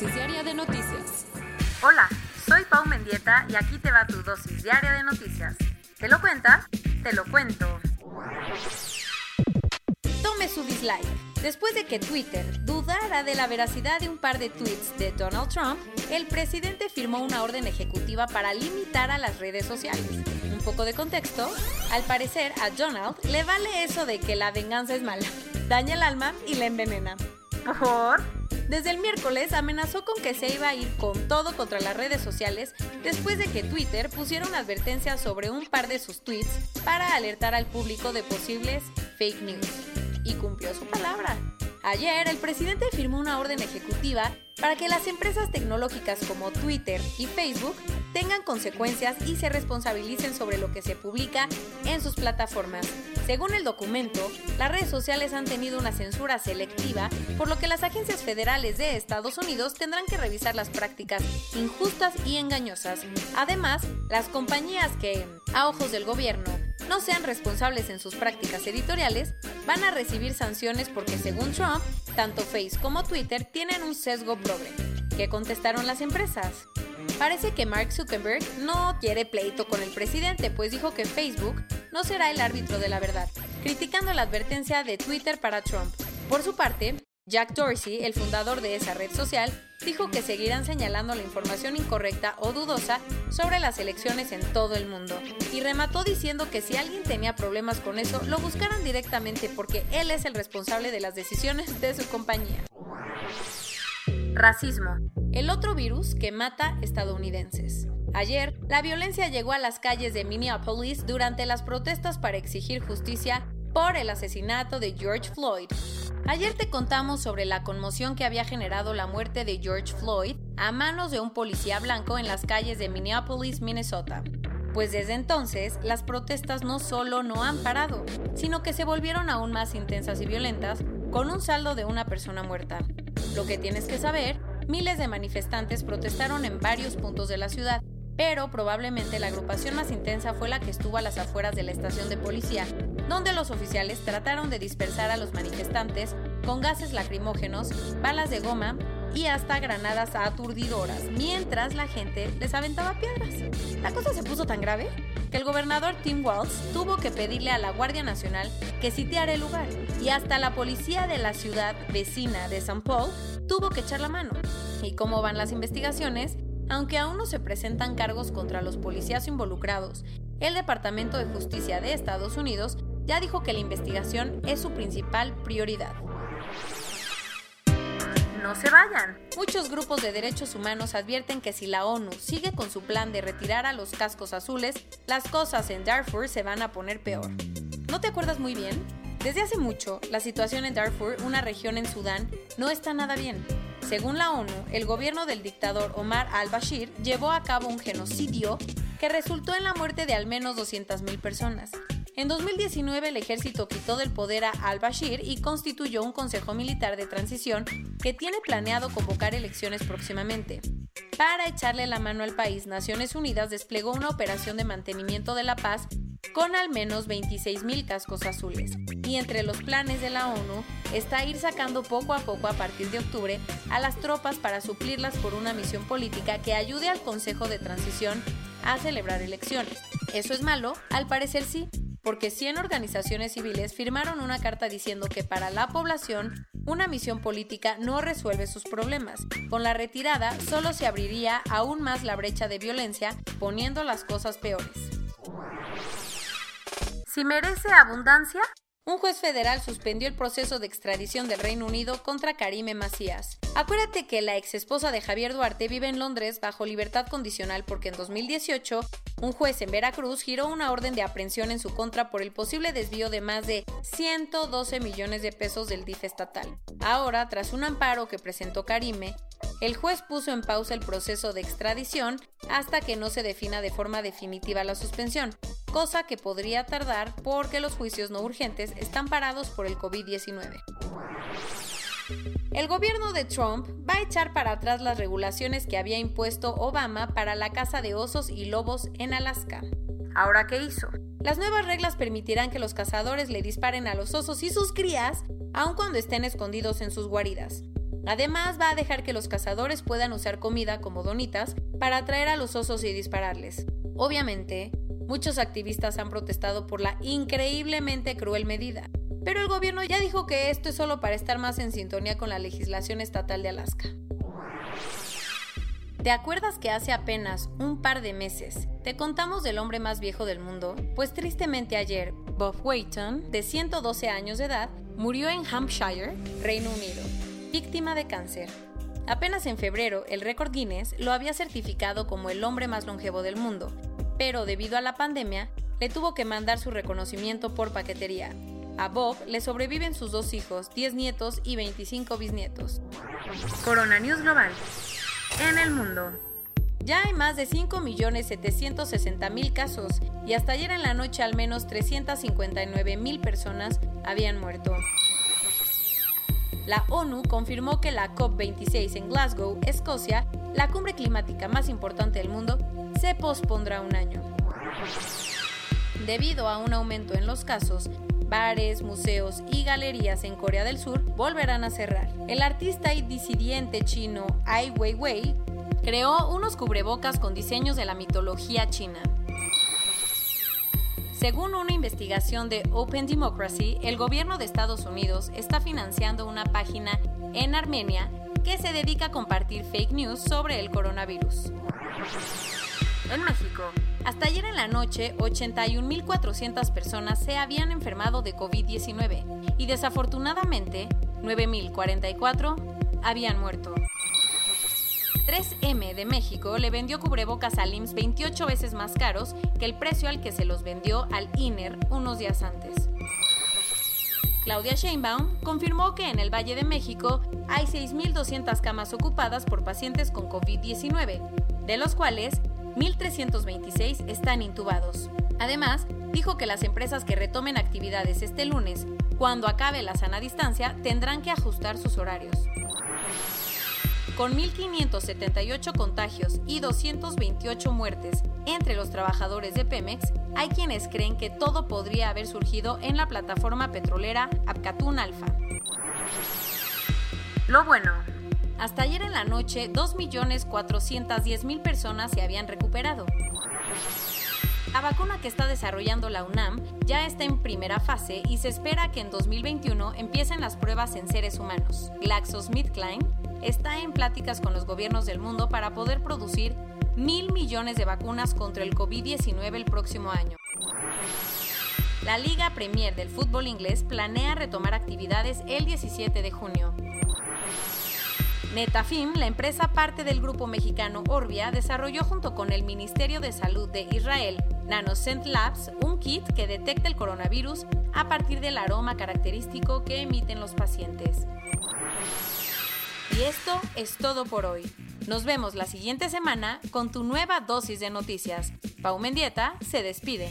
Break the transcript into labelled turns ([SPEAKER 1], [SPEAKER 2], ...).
[SPEAKER 1] dosis diaria de noticias.
[SPEAKER 2] Hola, soy Pau Mendieta y aquí te va tu dosis diaria de noticias. ¿Te lo cuenta? Te lo cuento.
[SPEAKER 3] Tome su dislike. Después de que Twitter dudara de la veracidad de un par de tweets de Donald Trump, el presidente firmó una orden ejecutiva para limitar a las redes sociales. Un poco de contexto, al parecer a Donald le vale eso de que la venganza es mala, daña el alma y la envenena.
[SPEAKER 2] ¿Por?
[SPEAKER 3] Desde el miércoles amenazó con que se iba a ir con todo contra las redes sociales después de que Twitter pusiera una advertencia sobre un par de sus tweets para alertar al público de posibles fake news. Y cumplió su palabra. Ayer el presidente firmó una orden ejecutiva para que las empresas tecnológicas como Twitter y Facebook tengan consecuencias y se responsabilicen sobre lo que se publica en sus plataformas. Según el documento, las redes sociales han tenido una censura selectiva, por lo que las agencias federales de Estados Unidos tendrán que revisar las prácticas injustas y engañosas. Además, las compañías que, a ojos del gobierno, no sean responsables en sus prácticas editoriales, van a recibir sanciones porque según Trump, tanto Face como Twitter tienen un sesgo progre. ¿Qué contestaron las empresas? Parece que Mark Zuckerberg no quiere pleito con el presidente, pues dijo que Facebook no será el árbitro de la verdad, criticando la advertencia de Twitter para Trump. Por su parte, Jack Dorsey, el fundador de esa red social, dijo que seguirán señalando la información incorrecta o dudosa sobre las elecciones en todo el mundo. Y remató diciendo que si alguien tenía problemas con eso, lo buscaran directamente porque él es el responsable de las decisiones de su compañía.
[SPEAKER 2] Racismo.
[SPEAKER 3] El otro virus que mata estadounidenses. Ayer, la violencia llegó a las calles de Minneapolis durante las protestas para exigir justicia por el asesinato de George Floyd. Ayer te contamos sobre la conmoción que había generado la muerte de George Floyd a manos de un policía blanco en las calles de Minneapolis, Minnesota. Pues desde entonces, las protestas no solo no han parado, sino que se volvieron aún más intensas y violentas, con un saldo de una persona muerta. Lo que tienes que saber, miles de manifestantes protestaron en varios puntos de la ciudad, pero probablemente la agrupación más intensa fue la que estuvo a las afueras de la estación de policía, donde los oficiales trataron de dispersar a los manifestantes con gases lacrimógenos, balas de goma y hasta granadas aturdidoras, mientras la gente les aventaba piedras. La cosa se puso tan grave que el gobernador Tim Walz tuvo que pedirle a la Guardia Nacional que sitiara el lugar y hasta la policía de la ciudad vecina de San Paul tuvo que echar la mano. ¿Y cómo van las investigaciones? Aunque aún no se presentan cargos contra los policías involucrados, el Departamento de Justicia de Estados Unidos ya dijo que la investigación es su principal prioridad.
[SPEAKER 2] No se vayan.
[SPEAKER 3] Muchos grupos de derechos humanos advierten que si la ONU sigue con su plan de retirar a los cascos azules, las cosas en Darfur se van a poner peor. ¿No te acuerdas muy bien? Desde hace mucho, la situación en Darfur, una región en Sudán, no está nada bien. Según la ONU, el gobierno del dictador Omar al-Bashir llevó a cabo un genocidio que resultó en la muerte de al menos 200.000 personas. En 2019 el ejército quitó del poder a al-Bashir y constituyó un consejo militar de transición que tiene planeado convocar elecciones próximamente. Para echarle la mano al país, Naciones Unidas desplegó una operación de mantenimiento de la paz con al menos 26.000 cascos azules. Y entre los planes de la ONU está ir sacando poco a poco a partir de octubre a las tropas para suplirlas por una misión política que ayude al Consejo de Transición a celebrar elecciones. ¿Eso es malo? Al parecer sí, porque 100 organizaciones civiles firmaron una carta diciendo que para la población una misión política no resuelve sus problemas. Con la retirada solo se abriría aún más la brecha de violencia, poniendo las cosas peores.
[SPEAKER 2] Si merece abundancia,
[SPEAKER 3] un juez federal suspendió el proceso de extradición del Reino Unido contra Karime Macías. Acuérdate que la ex esposa de Javier Duarte vive en Londres bajo libertad condicional porque en 2018 un juez en Veracruz giró una orden de aprehensión en su contra por el posible desvío de más de 112 millones de pesos del DIF estatal. Ahora, tras un amparo que presentó Karime, el juez puso en pausa el proceso de extradición hasta que no se defina de forma definitiva la suspensión, cosa que podría tardar porque los juicios no urgentes están parados por el COVID-19. El gobierno de Trump va a echar para atrás las regulaciones que había impuesto Obama para la caza de osos y lobos en Alaska.
[SPEAKER 2] ¿Ahora qué hizo?
[SPEAKER 3] Las nuevas reglas permitirán que los cazadores le disparen a los osos y sus crías, aun cuando estén escondidos en sus guaridas. Además, va a dejar que los cazadores puedan usar comida como donitas para atraer a los osos y dispararles. Obviamente, muchos activistas han protestado por la increíblemente cruel medida, pero el gobierno ya dijo que esto es solo para estar más en sintonía con la legislación estatal de Alaska. ¿Te acuerdas que hace apenas un par de meses te contamos del hombre más viejo del mundo? Pues tristemente ayer, Bob Wayton, de 112 años de edad, murió en Hampshire, Reino Unido, víctima de cáncer. Apenas en febrero, el récord Guinness lo había certificado como el hombre más longevo del mundo, pero debido a la pandemia, le tuvo que mandar su reconocimiento por paquetería, a Bob le sobreviven sus dos hijos, 10 nietos y 25 bisnietos.
[SPEAKER 2] Corona News Global. En el mundo.
[SPEAKER 3] Ya hay más de 5.760.000 casos y hasta ayer en la noche al menos 359.000 personas habían muerto. La ONU confirmó que la COP26 en Glasgow, Escocia, la cumbre climática más importante del mundo, se pospondrá un año. Debido a un aumento en los casos, bares, museos y galerías en Corea del Sur volverán a cerrar. El artista y disidente chino Ai Weiwei creó unos cubrebocas con diseños de la mitología china. Según una investigación de Open Democracy, el gobierno de Estados Unidos está financiando una página en Armenia que se dedica a compartir fake news sobre el coronavirus.
[SPEAKER 2] En México,
[SPEAKER 3] hasta ayer en la noche, 81.400 personas se habían enfermado de COVID-19 y desafortunadamente 9.044 habían muerto. 3M de México le vendió cubrebocas al IMSS 28 veces más caros que el precio al que se los vendió al INER unos días antes. Claudia Sheinbaum confirmó que en el Valle de México hay 6.200 camas ocupadas por pacientes con COVID-19, de los cuales 1.326 están intubados. Además, dijo que las empresas que retomen actividades este lunes, cuando acabe la sana distancia, tendrán que ajustar sus horarios. Con 1.578 contagios y 228 muertes entre los trabajadores de Pemex, hay quienes creen que todo podría haber surgido en la plataforma petrolera Apcatún Alfa.
[SPEAKER 2] Lo bueno,
[SPEAKER 3] hasta ayer en la noche, 2.410.000 personas se habían recuperado. La vacuna que está desarrollando la UNAM ya está en primera fase y se espera que en 2021 empiecen las pruebas en seres humanos. GlaxoSmithKline está en pláticas con los gobiernos del mundo para poder producir mil millones de vacunas contra el COVID-19 el próximo año. La Liga Premier del fútbol inglés planea retomar actividades el 17 de junio. Netafim, la empresa parte del grupo mexicano Orbia, desarrolló junto con el Ministerio de Salud de Israel, NanoCent Labs, un kit que detecta el coronavirus a partir del aroma característico que emiten los pacientes. Y esto es todo por hoy. Nos vemos la siguiente semana con tu nueva dosis de noticias. Pau Mendieta se despide.